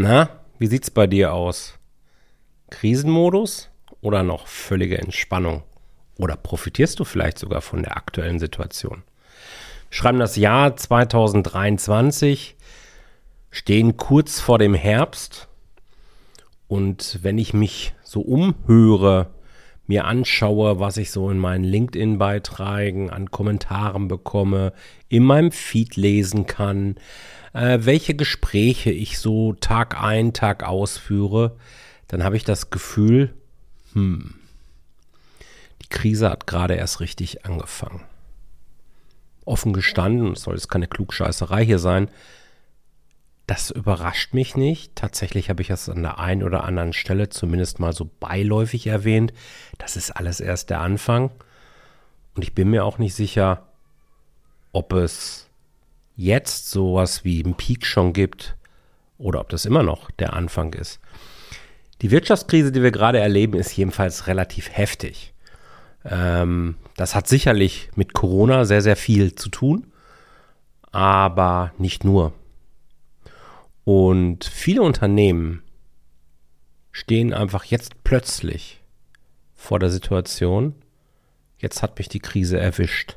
Na, wie sieht's bei dir aus? Krisenmodus oder noch völlige Entspannung? Oder profitierst du vielleicht sogar von der aktuellen Situation? Schreiben das Jahr 2023, stehen kurz vor dem Herbst und wenn ich mich so umhöre, mir anschaue, was ich so in meinen LinkedIn-Beiträgen an Kommentaren bekomme, in meinem Feed lesen kann, äh, welche Gespräche ich so Tag ein, Tag ausführe, dann habe ich das Gefühl, hm, die Krise hat gerade erst richtig angefangen. Offen gestanden, soll jetzt keine Klugscheißerei hier sein, das überrascht mich nicht. Tatsächlich habe ich es an der einen oder anderen Stelle zumindest mal so beiläufig erwähnt. Das ist alles erst der Anfang. Und ich bin mir auch nicht sicher, ob es jetzt sowas wie einen Peak schon gibt oder ob das immer noch der Anfang ist. Die Wirtschaftskrise, die wir gerade erleben, ist jedenfalls relativ heftig. Ähm, das hat sicherlich mit Corona sehr, sehr viel zu tun, aber nicht nur. Und viele Unternehmen stehen einfach jetzt plötzlich vor der Situation, jetzt hat mich die Krise erwischt.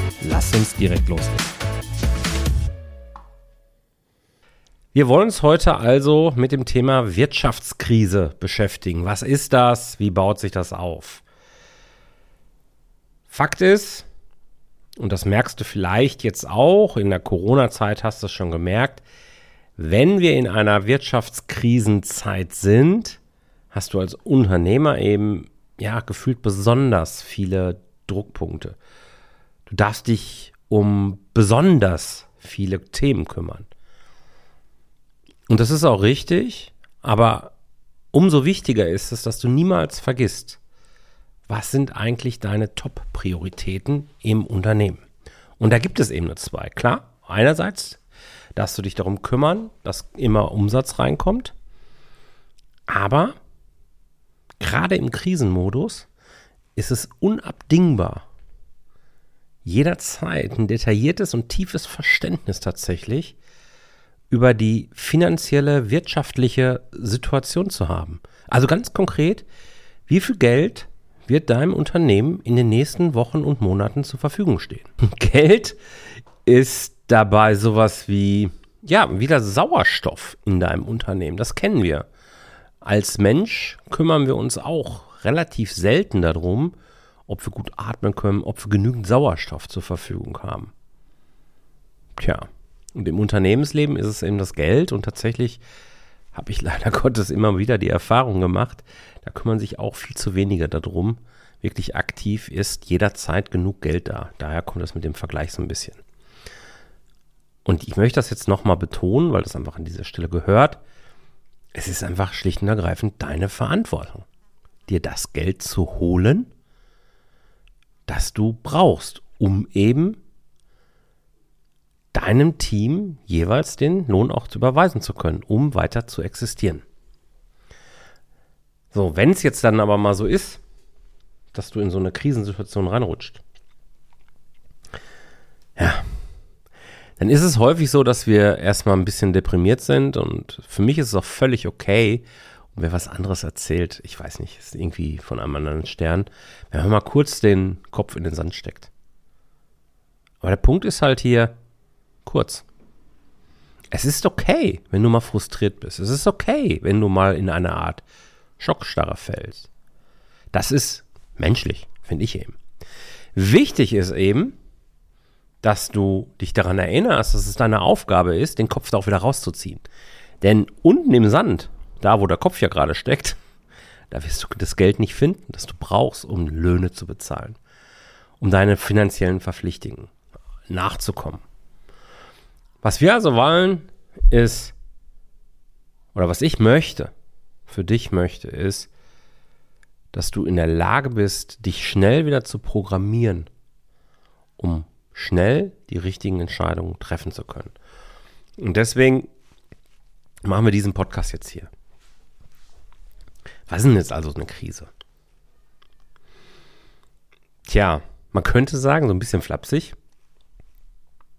Lass uns direkt loslegen. Wir wollen uns heute also mit dem Thema Wirtschaftskrise beschäftigen. Was ist das? Wie baut sich das auf? Fakt ist, und das merkst du vielleicht jetzt auch, in der Corona-Zeit hast du es schon gemerkt, wenn wir in einer Wirtschaftskrisenzeit sind, hast du als Unternehmer eben, ja, gefühlt besonders viele Druckpunkte. Du darfst dich um besonders viele Themen kümmern. Und das ist auch richtig, aber umso wichtiger ist es, dass du niemals vergisst, was sind eigentlich deine Top-Prioritäten im Unternehmen? Und da gibt es eben nur zwei. Klar, einerseits darfst du dich darum kümmern, dass immer Umsatz reinkommt, aber gerade im Krisenmodus ist es unabdingbar, jederzeit ein detailliertes und tiefes Verständnis tatsächlich über die finanzielle, wirtschaftliche Situation zu haben. Also ganz konkret, wie viel Geld wird deinem Unternehmen in den nächsten Wochen und Monaten zur Verfügung stehen. Geld ist dabei sowas wie, ja, wieder Sauerstoff in deinem Unternehmen. Das kennen wir. Als Mensch kümmern wir uns auch relativ selten darum, ob wir gut atmen können, ob wir genügend Sauerstoff zur Verfügung haben. Tja, und im Unternehmensleben ist es eben das Geld und tatsächlich habe ich leider Gottes immer wieder die Erfahrung gemacht, da kümmern sich auch viel zu wenige darum. Wirklich aktiv ist jederzeit genug Geld da. Daher kommt das mit dem Vergleich so ein bisschen. Und ich möchte das jetzt nochmal betonen, weil das einfach an dieser Stelle gehört. Es ist einfach schlicht und ergreifend deine Verantwortung, dir das Geld zu holen, das du brauchst, um eben deinem Team jeweils den Lohn auch zu überweisen zu können, um weiter zu existieren. So, wenn es jetzt dann aber mal so ist, dass du in so eine Krisensituation reinrutscht, ja, dann ist es häufig so, dass wir erstmal ein bisschen deprimiert sind und für mich ist es auch völlig okay, und wer was anderes erzählt, ich weiß nicht, ist irgendwie von einem anderen Stern, wenn man mal kurz den Kopf in den Sand steckt. Aber der Punkt ist halt hier, kurz. Es ist okay, wenn du mal frustriert bist. Es ist okay, wenn du mal in eine Art Schockstarre fällst. Das ist menschlich, finde ich eben. Wichtig ist eben, dass du dich daran erinnerst, dass es deine Aufgabe ist, den Kopf da auch wieder rauszuziehen. Denn unten im Sand, da wo der Kopf ja gerade steckt, da wirst du das Geld nicht finden, das du brauchst, um Löhne zu bezahlen, um deine finanziellen Verpflichtungen nachzukommen. Was wir also wollen, ist, oder was ich möchte, für dich möchte, ist, dass du in der Lage bist, dich schnell wieder zu programmieren, um schnell die richtigen Entscheidungen treffen zu können. Und deswegen machen wir diesen Podcast jetzt hier. Was ist denn jetzt also eine Krise? Tja, man könnte sagen, so ein bisschen flapsig,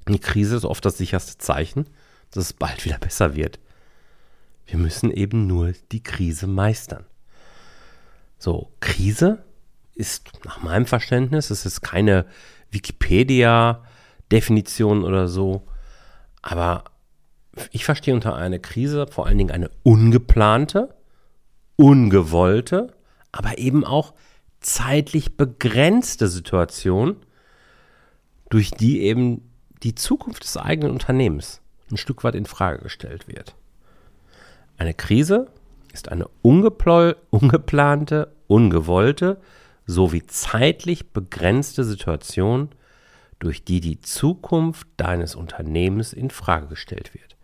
eine Krise ist oft das sicherste Zeichen, dass es bald wieder besser wird. Wir müssen eben nur die Krise meistern. So, Krise ist nach meinem Verständnis, es ist keine Wikipedia-Definition oder so, aber ich verstehe unter einer Krise vor allen Dingen eine ungeplante, ungewollte, aber eben auch zeitlich begrenzte Situation, durch die eben die Zukunft des eigenen Unternehmens ein Stück weit in Frage gestellt wird. Eine Krise ist eine ungeplante, ungewollte sowie zeitlich begrenzte Situation, durch die die Zukunft deines Unternehmens in Frage gestellt wird.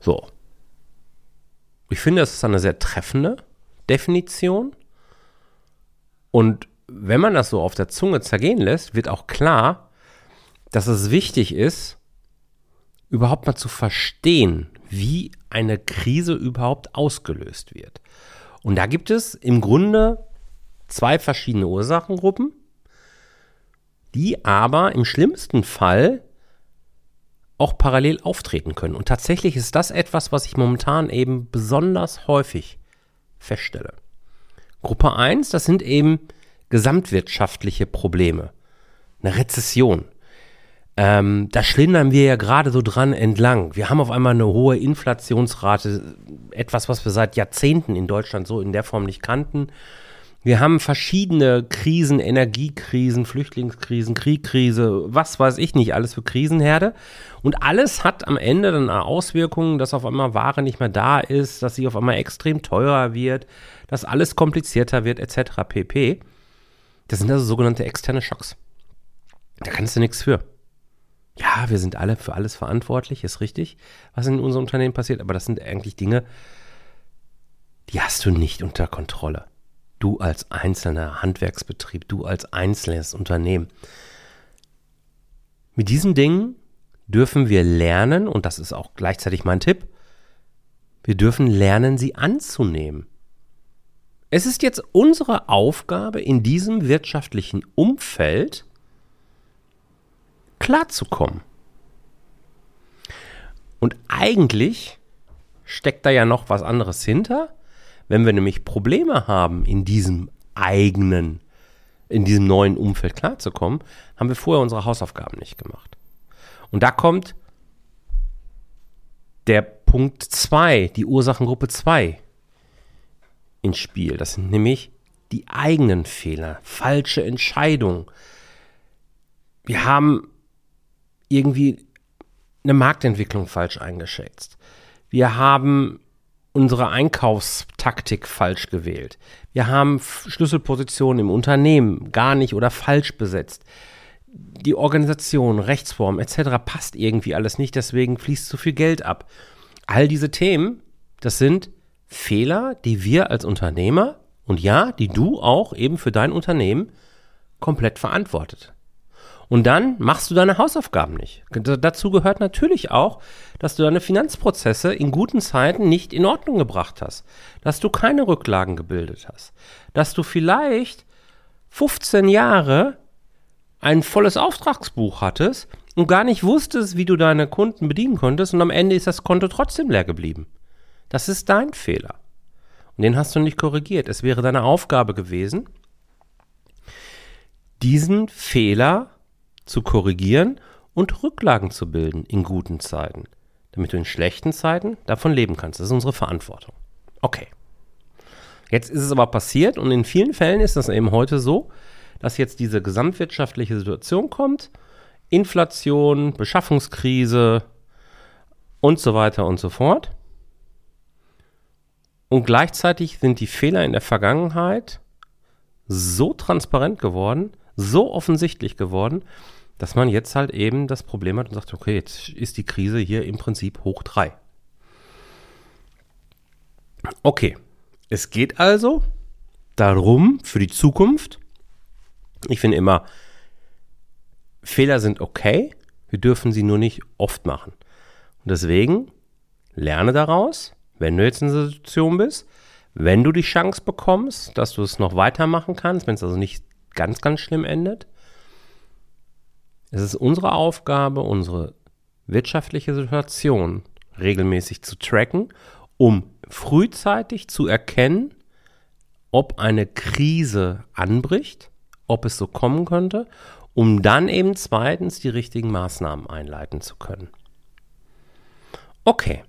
So. Ich finde, das ist eine sehr treffende Definition. Und wenn man das so auf der Zunge zergehen lässt, wird auch klar, dass es wichtig ist, überhaupt mal zu verstehen, wie eine Krise überhaupt ausgelöst wird. Und da gibt es im Grunde zwei verschiedene Ursachengruppen, die aber im schlimmsten Fall auch parallel auftreten können. Und tatsächlich ist das etwas, was ich momentan eben besonders häufig feststelle. Gruppe 1, das sind eben gesamtwirtschaftliche Probleme. Eine Rezession. Ähm, da schlindern wir ja gerade so dran entlang. Wir haben auf einmal eine hohe Inflationsrate, etwas, was wir seit Jahrzehnten in Deutschland so in der Form nicht kannten. Wir haben verschiedene Krisen, Energiekrisen, Flüchtlingskrisen, Kriegkrise, was weiß ich nicht, alles für Krisenherde. Und alles hat am Ende dann Auswirkungen, dass auf einmal Ware nicht mehr da ist, dass sie auf einmal extrem teurer wird, dass alles komplizierter wird, etc. pp. Das sind also sogenannte externe Schocks. Da kannst du nichts für. Ja, wir sind alle für alles verantwortlich, ist richtig, was in unserem Unternehmen passiert, aber das sind eigentlich Dinge, die hast du nicht unter Kontrolle. Du als einzelner Handwerksbetrieb, du als einzelnes Unternehmen. Mit diesen Dingen dürfen wir lernen, und das ist auch gleichzeitig mein Tipp, wir dürfen lernen, sie anzunehmen. Es ist jetzt unsere Aufgabe, in diesem wirtschaftlichen Umfeld klarzukommen. Und eigentlich steckt da ja noch was anderes hinter. Wenn wir nämlich Probleme haben, in diesem eigenen, in diesem neuen Umfeld klarzukommen, haben wir vorher unsere Hausaufgaben nicht gemacht. Und da kommt der Punkt 2, die Ursachengruppe 2 ins Spiel. Das sind nämlich die eigenen Fehler, falsche Entscheidungen. Wir haben irgendwie eine Marktentwicklung falsch eingeschätzt. Wir haben unsere Einkaufstaktik falsch gewählt. Wir haben Schlüsselpositionen im Unternehmen gar nicht oder falsch besetzt. Die Organisation, Rechtsform etc. passt irgendwie alles nicht, deswegen fließt zu viel Geld ab. All diese Themen, das sind Fehler, die wir als Unternehmer und ja, die du auch eben für dein Unternehmen komplett verantwortet. Und dann machst du deine Hausaufgaben nicht. Dazu gehört natürlich auch, dass du deine Finanzprozesse in guten Zeiten nicht in Ordnung gebracht hast. Dass du keine Rücklagen gebildet hast. Dass du vielleicht 15 Jahre ein volles Auftragsbuch hattest und gar nicht wusstest, wie du deine Kunden bedienen konntest und am Ende ist das Konto trotzdem leer geblieben. Das ist dein Fehler. Und den hast du nicht korrigiert. Es wäre deine Aufgabe gewesen, diesen Fehler zu korrigieren und Rücklagen zu bilden in guten Zeiten, damit du in schlechten Zeiten davon leben kannst. Das ist unsere Verantwortung. Okay. Jetzt ist es aber passiert und in vielen Fällen ist das eben heute so, dass jetzt diese gesamtwirtschaftliche Situation kommt, Inflation, Beschaffungskrise und so weiter und so fort. Und gleichzeitig sind die Fehler in der Vergangenheit so transparent geworden, so offensichtlich geworden, dass man jetzt halt eben das Problem hat und sagt, okay, jetzt ist die Krise hier im Prinzip hoch drei. Okay, es geht also darum für die Zukunft. Ich finde immer, Fehler sind okay, wir dürfen sie nur nicht oft machen. Und deswegen lerne daraus, wenn du jetzt in einer Situation bist, wenn du die Chance bekommst, dass du es noch weitermachen kannst, wenn es also nicht ganz, ganz schlimm endet. Es ist unsere Aufgabe, unsere wirtschaftliche Situation regelmäßig zu tracken, um frühzeitig zu erkennen, ob eine Krise anbricht, ob es so kommen könnte, um dann eben zweitens die richtigen Maßnahmen einleiten zu können. Okay.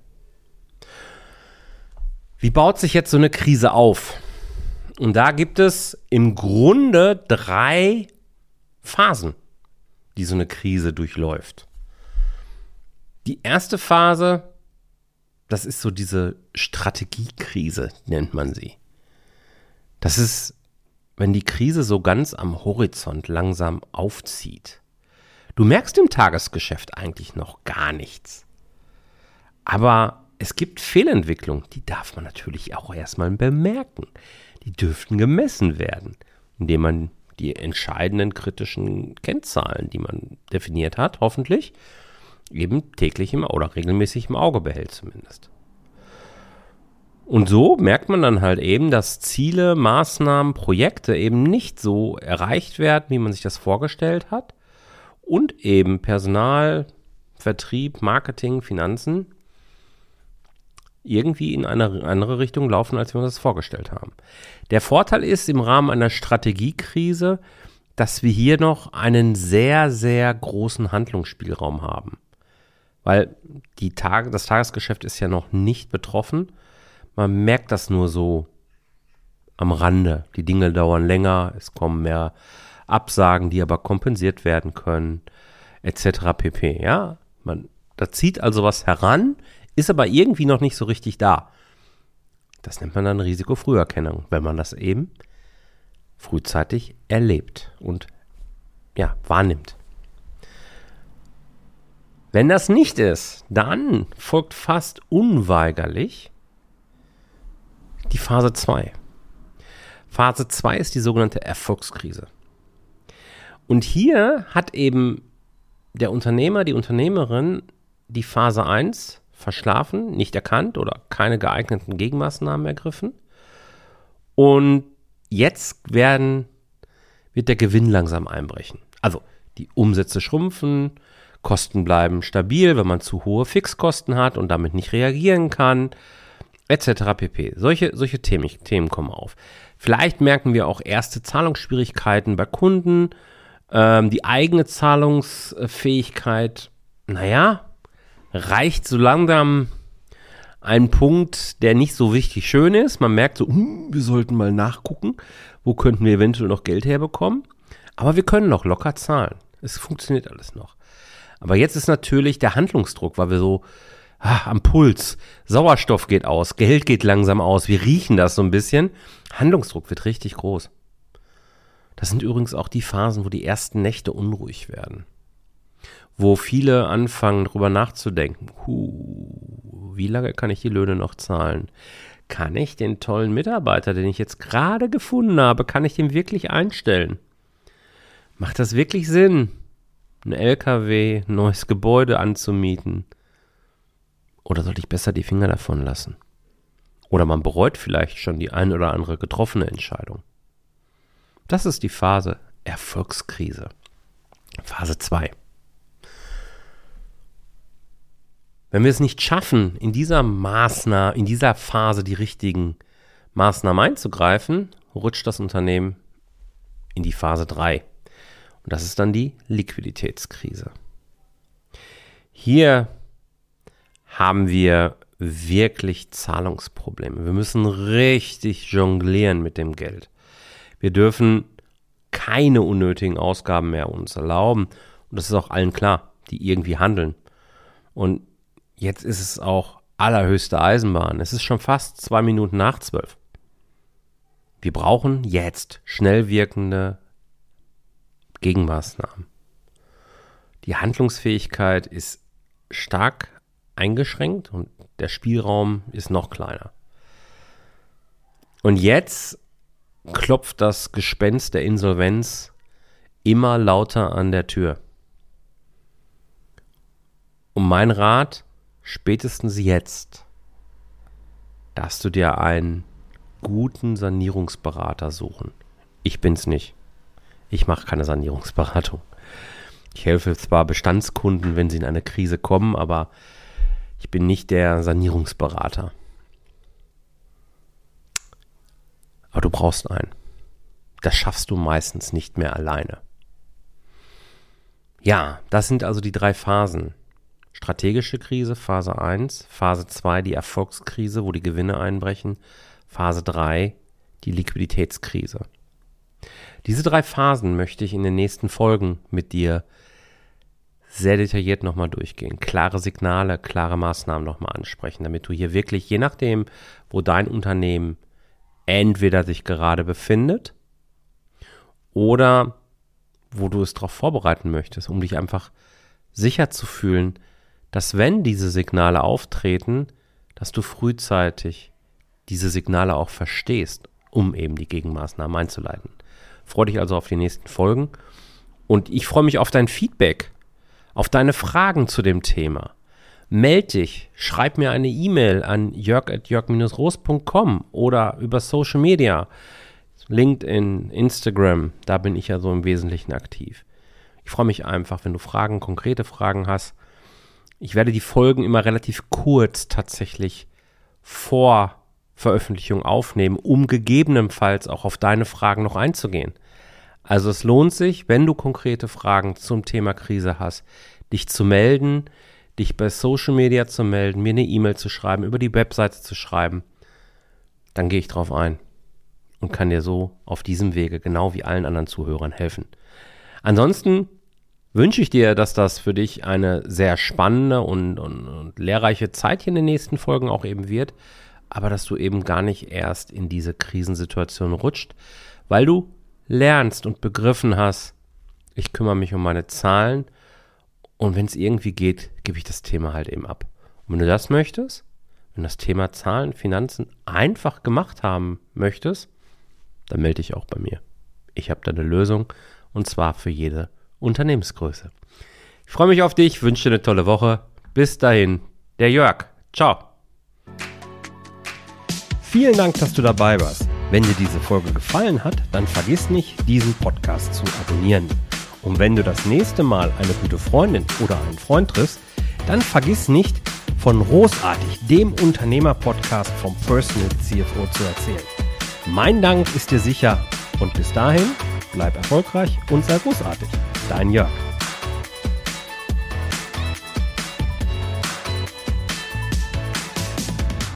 Wie baut sich jetzt so eine Krise auf? Und da gibt es im Grunde drei Phasen, die so eine Krise durchläuft. Die erste Phase, das ist so diese Strategiekrise, nennt man sie. Das ist, wenn die Krise so ganz am Horizont langsam aufzieht. Du merkst im Tagesgeschäft eigentlich noch gar nichts. Aber es gibt Fehlentwicklungen, die darf man natürlich auch erstmal bemerken. Die dürften gemessen werden, indem man die entscheidenden kritischen Kennzahlen, die man definiert hat, hoffentlich, eben täglich im oder regelmäßig im Auge behält zumindest. Und so merkt man dann halt eben, dass Ziele, Maßnahmen, Projekte eben nicht so erreicht werden, wie man sich das vorgestellt hat. Und eben Personal, Vertrieb, Marketing, Finanzen irgendwie in eine andere Richtung laufen, als wir uns das vorgestellt haben. Der Vorteil ist im Rahmen einer Strategiekrise, dass wir hier noch einen sehr, sehr großen Handlungsspielraum haben. Weil die Tage, das Tagesgeschäft ist ja noch nicht betroffen. Man merkt das nur so am Rande. Die Dinge dauern länger, es kommen mehr Absagen, die aber kompensiert werden können, etc. pp. Ja, man, da zieht also was heran, ist aber irgendwie noch nicht so richtig da. Das nennt man dann Risikofrüherkennung, wenn man das eben frühzeitig erlebt und ja, wahrnimmt. Wenn das nicht ist, dann folgt fast unweigerlich die Phase 2. Phase 2 ist die sogenannte Erfolgskrise. Und hier hat eben der Unternehmer, die Unternehmerin die Phase 1 verschlafen, nicht erkannt oder keine geeigneten Gegenmaßnahmen ergriffen. Und jetzt werden, wird der Gewinn langsam einbrechen. Also die Umsätze schrumpfen, Kosten bleiben stabil, wenn man zu hohe Fixkosten hat und damit nicht reagieren kann, etc. pp. Solche, solche Themen, Themen kommen auf. Vielleicht merken wir auch erste Zahlungsschwierigkeiten bei Kunden, ähm, die eigene Zahlungsfähigkeit, naja, reicht so langsam ein Punkt, der nicht so wichtig schön ist. Man merkt so, hm, wir sollten mal nachgucken, wo könnten wir eventuell noch Geld herbekommen. Aber wir können noch locker zahlen. Es funktioniert alles noch. Aber jetzt ist natürlich der Handlungsdruck, weil wir so ah, am Puls, Sauerstoff geht aus, Geld geht langsam aus, wir riechen das so ein bisschen. Handlungsdruck wird richtig groß. Das sind übrigens auch die Phasen, wo die ersten Nächte unruhig werden wo viele anfangen, darüber nachzudenken. Huh, wie lange kann ich die Löhne noch zahlen? Kann ich den tollen Mitarbeiter, den ich jetzt gerade gefunden habe, kann ich den wirklich einstellen? Macht das wirklich Sinn, ein LKW, ein neues Gebäude anzumieten? Oder sollte ich besser die Finger davon lassen? Oder man bereut vielleicht schon die ein oder andere getroffene Entscheidung. Das ist die Phase Erfolgskrise. Phase 2. Wenn wir es nicht schaffen, in dieser Maßnahme, in dieser Phase die richtigen Maßnahmen einzugreifen, rutscht das Unternehmen in die Phase 3. Und das ist dann die Liquiditätskrise. Hier haben wir wirklich Zahlungsprobleme. Wir müssen richtig jonglieren mit dem Geld. Wir dürfen keine unnötigen Ausgaben mehr uns erlauben. Und das ist auch allen klar, die irgendwie handeln. Und Jetzt ist es auch allerhöchste Eisenbahn. Es ist schon fast zwei Minuten nach zwölf. Wir brauchen jetzt schnell wirkende Gegenmaßnahmen. Die Handlungsfähigkeit ist stark eingeschränkt und der Spielraum ist noch kleiner. Und jetzt klopft das Gespenst der Insolvenz immer lauter an der Tür. Und mein Rat, spätestens jetzt, darfst du dir einen guten Sanierungsberater suchen. Ich bin's nicht. Ich mache keine Sanierungsberatung. Ich helfe zwar Bestandskunden, wenn sie in eine Krise kommen, aber ich bin nicht der Sanierungsberater. Aber du brauchst einen. Das schaffst du meistens nicht mehr alleine. Ja, das sind also die drei Phasen. Strategische Krise, Phase 1, Phase 2, die Erfolgskrise, wo die Gewinne einbrechen, Phase 3, die Liquiditätskrise. Diese drei Phasen möchte ich in den nächsten Folgen mit dir sehr detailliert nochmal durchgehen. Klare Signale, klare Maßnahmen nochmal ansprechen, damit du hier wirklich, je nachdem, wo dein Unternehmen entweder sich gerade befindet oder wo du es darauf vorbereiten möchtest, um dich einfach sicher zu fühlen, dass wenn diese Signale auftreten, dass du frühzeitig diese Signale auch verstehst, um eben die Gegenmaßnahmen einzuleiten. Freue dich also auf die nächsten Folgen und ich freue mich auf dein Feedback, auf deine Fragen zu dem Thema. Meld dich, schreib mir eine E-Mail an jörg.jörg-roos.com oder über Social Media, LinkedIn, Instagram, da bin ich ja so im Wesentlichen aktiv. Ich freue mich einfach, wenn du Fragen, konkrete Fragen hast. Ich werde die Folgen immer relativ kurz tatsächlich vor Veröffentlichung aufnehmen, um gegebenenfalls auch auf deine Fragen noch einzugehen. Also es lohnt sich, wenn du konkrete Fragen zum Thema Krise hast, dich zu melden dich bei Social Media zu melden, mir eine E-Mail zu schreiben, über die Webseite zu schreiben, dann gehe ich drauf ein und kann dir so auf diesem Wege genau wie allen anderen Zuhörern helfen. Ansonsten wünsche ich dir, dass das für dich eine sehr spannende und, und, und lehrreiche Zeit hier in den nächsten Folgen auch eben wird, aber dass du eben gar nicht erst in diese Krisensituation rutscht, weil du lernst und begriffen hast, ich kümmere mich um meine Zahlen und wenn es irgendwie geht, gebe ich das Thema halt eben ab. Und wenn du das möchtest, wenn das Thema Zahlen, Finanzen einfach gemacht haben möchtest, dann melde dich auch bei mir. Ich habe da eine Lösung und zwar für jede Unternehmensgröße. Ich freue mich auf dich, wünsche dir eine tolle Woche. Bis dahin, der Jörg. Ciao. Vielen Dank, dass du dabei warst. Wenn dir diese Folge gefallen hat, dann vergiss nicht, diesen Podcast zu abonnieren. Und wenn du das nächste Mal eine gute Freundin oder einen Freund triffst, dann vergiss nicht, von Großartig, dem Unternehmer-Podcast vom Personal CFO zu erzählen. Mein Dank ist dir sicher und bis dahin bleib erfolgreich und sei großartig. Dein Jörg.